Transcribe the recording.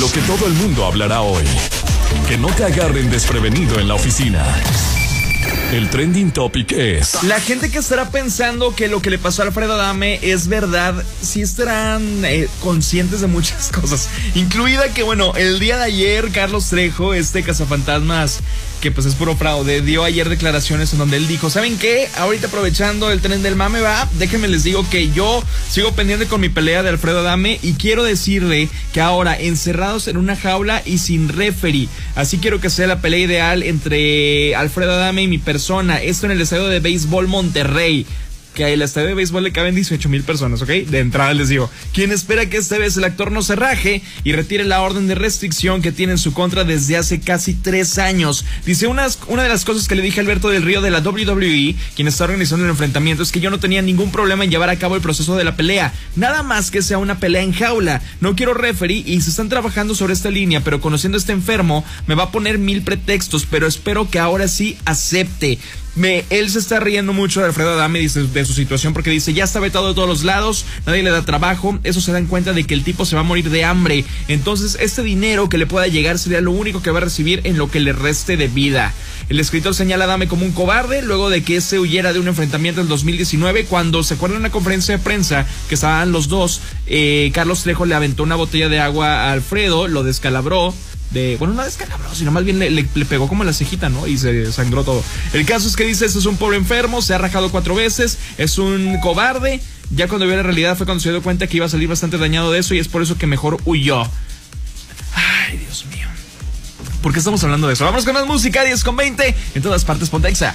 Lo que todo el mundo hablará hoy. Que no te agarren desprevenido en la oficina. El trending topic es. La gente que estará pensando que lo que le pasó a Alfredo Adame es verdad, sí estarán eh, conscientes de muchas cosas. Incluida que, bueno, el día de ayer, Carlos Trejo, este cazafantasmas que pues es puro fraude, dio ayer declaraciones en donde él dijo, ¿saben qué? Ahorita aprovechando el tren del mame va, déjenme les digo que yo sigo pendiente con mi pelea de Alfredo Adame y quiero decirle que ahora encerrados en una jaula y sin referee, así quiero que sea la pelea ideal entre Alfredo Adame y mi persona, esto en el estadio de béisbol Monterrey que el estadio de béisbol le caben 18 mil personas, ¿ok? De entrada les digo, quien espera que esta vez el actor no se raje y retire la orden de restricción que tiene en su contra desde hace casi tres años. Dice, unas, una de las cosas que le dije a Alberto del Río de la WWE, quien está organizando el enfrentamiento, es que yo no tenía ningún problema en llevar a cabo el proceso de la pelea. Nada más que sea una pelea en jaula. No quiero referee y se están trabajando sobre esta línea, pero conociendo a este enfermo, me va a poner mil pretextos, pero espero que ahora sí acepte. Me, él se está riendo mucho de Alfredo Adame dice, de su situación porque dice, ya está vetado de todos los lados, nadie le da trabajo, eso se dan cuenta de que el tipo se va a morir de hambre. Entonces, este dinero que le pueda llegar sería lo único que va a recibir en lo que le reste de vida. El escritor señala a Adame como un cobarde luego de que se huyera de un enfrentamiento en 2019 cuando se acuerda en una conferencia de prensa que estaban los dos, eh, Carlos Trejo le aventó una botella de agua a Alfredo, lo descalabró de, bueno, una descalabró, sino más bien le, pegó como la cejita, ¿no? Y se sangró todo. El caso es que dice, este es un pobre enfermo, se ha rajado cuatro veces, es un cobarde. Ya cuando vio la realidad fue cuando se dio cuenta que iba a salir bastante dañado de eso y es por eso que mejor huyó. Ay, Dios mío. ¿Por qué estamos hablando de eso? Vamos con más música, 10 con 20. En todas partes, Pontexa.